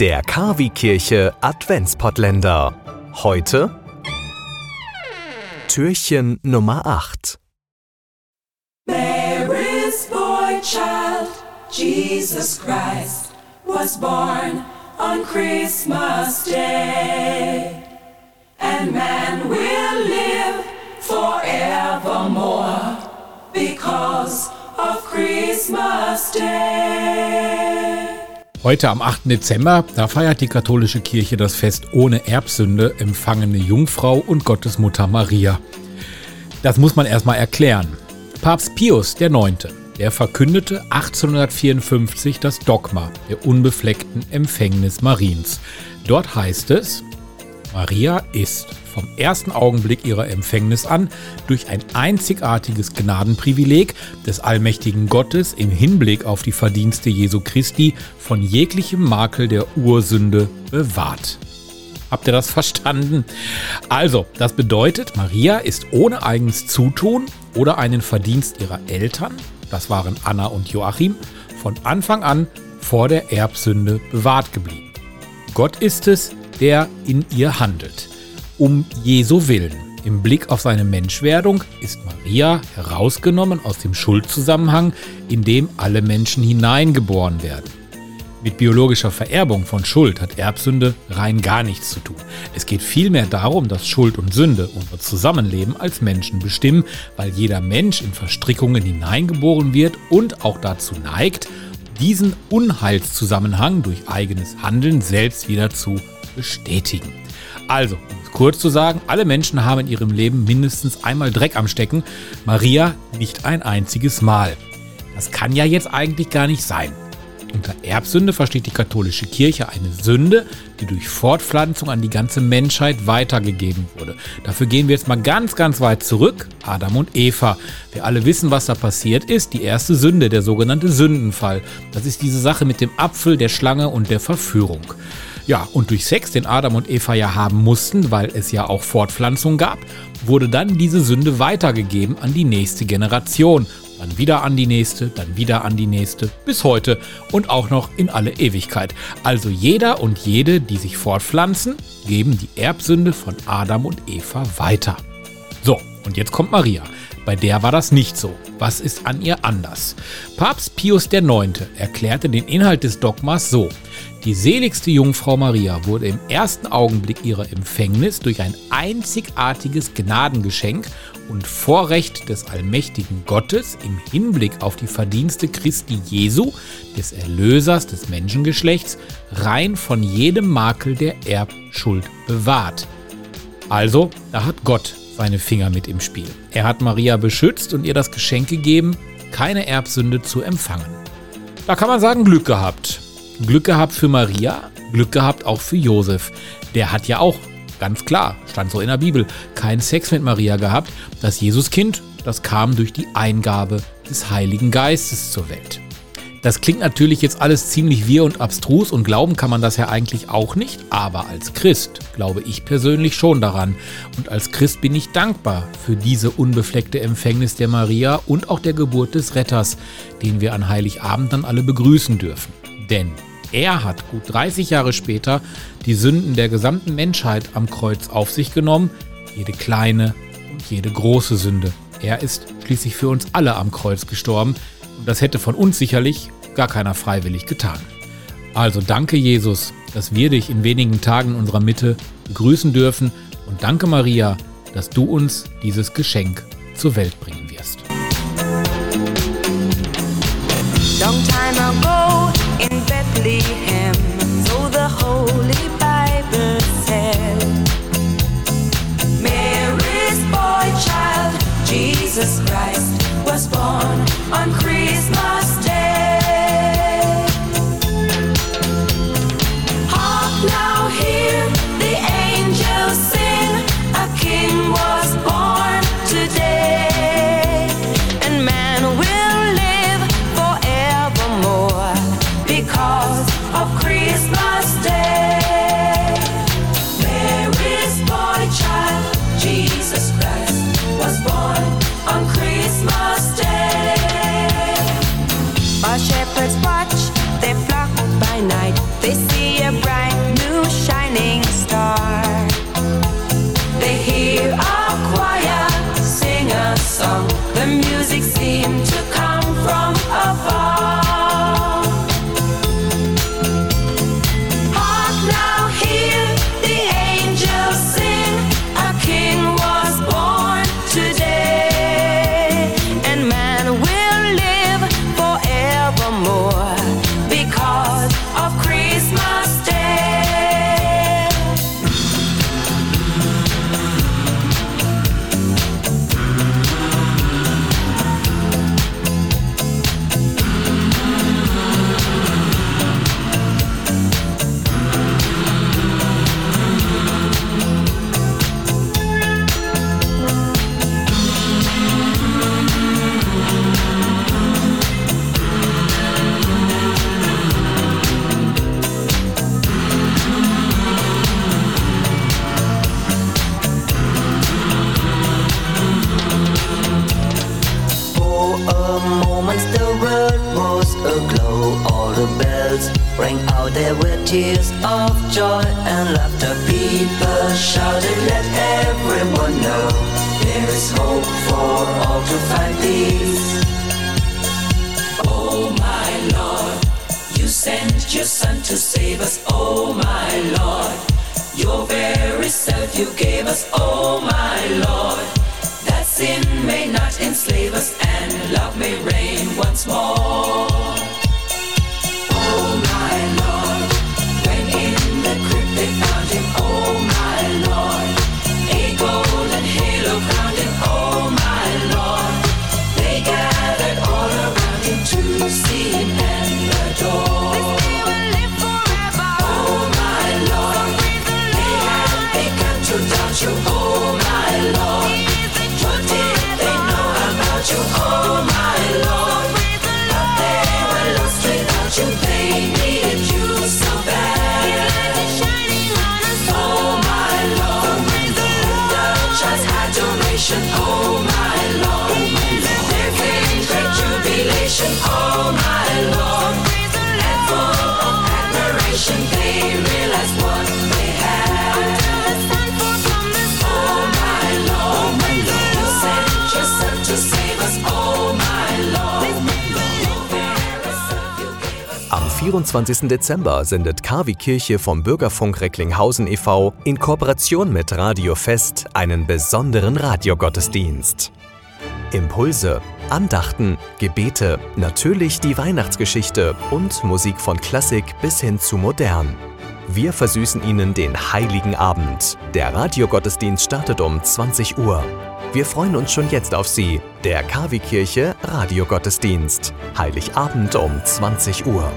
Der Kavi-Kirche Adventspottländer. Heute Türchen Nummer 8. Mary's boy child, Jesus Christ, was born on Christmas Day. And man will live forevermore because of Christmas Day. Heute am 8. Dezember, da feiert die katholische Kirche das Fest ohne Erbsünde, empfangene Jungfrau und Gottesmutter Maria. Das muss man erstmal erklären. Papst Pius IX., der verkündete 1854 das Dogma der unbefleckten Empfängnis Mariens. Dort heißt es, Maria ist vom ersten Augenblick ihrer Empfängnis an durch ein einzigartiges Gnadenprivileg des allmächtigen Gottes im Hinblick auf die Verdienste Jesu Christi von jeglichem Makel der Ursünde bewahrt. Habt ihr das verstanden? Also, das bedeutet, Maria ist ohne eigenes Zutun oder einen Verdienst ihrer Eltern, das waren Anna und Joachim, von Anfang an vor der Erbsünde bewahrt geblieben. Gott ist es, der in ihr handelt um Jesu willen. Im Blick auf seine Menschwerdung ist Maria herausgenommen aus dem Schuldzusammenhang, in dem alle Menschen hineingeboren werden. Mit biologischer Vererbung von Schuld hat Erbsünde rein gar nichts zu tun. Es geht vielmehr darum, dass Schuld und Sünde unser Zusammenleben als Menschen bestimmen, weil jeder Mensch in Verstrickungen hineingeboren wird und auch dazu neigt, diesen Unheilszusammenhang durch eigenes Handeln selbst wieder zu bestätigen. Also, kurz zu sagen, alle Menschen haben in ihrem Leben mindestens einmal Dreck am Stecken, Maria nicht ein einziges Mal. Das kann ja jetzt eigentlich gar nicht sein. Unter Erbsünde versteht die katholische Kirche eine Sünde, die durch Fortpflanzung an die ganze Menschheit weitergegeben wurde. Dafür gehen wir jetzt mal ganz, ganz weit zurück. Adam und Eva. Wir alle wissen, was da passiert ist. Die erste Sünde, der sogenannte Sündenfall. Das ist diese Sache mit dem Apfel, der Schlange und der Verführung. Ja, und durch Sex, den Adam und Eva ja haben mussten, weil es ja auch Fortpflanzung gab, wurde dann diese Sünde weitergegeben an die nächste Generation. Dann wieder an die nächste, dann wieder an die nächste, bis heute und auch noch in alle Ewigkeit. Also jeder und jede, die sich fortpflanzen, geben die Erbsünde von Adam und Eva weiter. So, und jetzt kommt Maria. Bei der war das nicht so. Was ist an ihr anders? Papst Pius IX. erklärte den Inhalt des Dogmas so. Die seligste Jungfrau Maria wurde im ersten Augenblick ihrer Empfängnis durch ein einzigartiges Gnadengeschenk und Vorrecht des allmächtigen Gottes im Hinblick auf die Verdienste Christi Jesu, des Erlösers des Menschengeschlechts, rein von jedem Makel der Erbschuld bewahrt. Also, da hat Gott seine Finger mit im Spiel. Er hat Maria beschützt und ihr das Geschenk gegeben, keine Erbsünde zu empfangen. Da kann man sagen, Glück gehabt. Glück gehabt für Maria, Glück gehabt auch für Josef. Der hat ja auch, ganz klar, stand so in der Bibel, keinen Sex mit Maria gehabt. Das Jesuskind, das kam durch die Eingabe des Heiligen Geistes zur Welt. Das klingt natürlich jetzt alles ziemlich wir und abstrus und glauben kann man das ja eigentlich auch nicht, aber als Christ glaube ich persönlich schon daran. Und als Christ bin ich dankbar für diese unbefleckte Empfängnis der Maria und auch der Geburt des Retters, den wir an Heiligabend dann alle begrüßen dürfen. Denn er hat gut 30 Jahre später die Sünden der gesamten Menschheit am Kreuz auf sich genommen, jede kleine und jede große Sünde. Er ist schließlich für uns alle am Kreuz gestorben, und das hätte von uns sicherlich gar keiner freiwillig getan. Also danke Jesus, dass wir dich in wenigen Tagen in unserer Mitte begrüßen dürfen und danke Maria, dass du uns dieses Geschenk zur Welt bringen wirst. Long time ago Bethlehem, so the Holy Bible said, Mary's boy child, Jesus Christ, was born on Christmas shepherds watch their flock by night. They see a bright new shining star. They hear a choir sing a song. The music seems tears of joy and laughter. People shouted, let everyone know there is hope for all to find peace. Oh my Lord, you sent your son to save us. Oh my Lord, your very self you gave us. Oh my Lord, that sin may not enslave us and love may reign once more. 24. Dezember sendet KW Kirche vom Bürgerfunk Recklinghausen e.V. in Kooperation mit Radio Fest einen besonderen Radiogottesdienst. Impulse, Andachten, Gebete, natürlich die Weihnachtsgeschichte und Musik von Klassik bis hin zu modern. Wir versüßen Ihnen den heiligen Abend. Der Radiogottesdienst startet um 20 Uhr. Wir freuen uns schon jetzt auf Sie, der KW Kirche Radiogottesdienst. Heiligabend um 20 Uhr.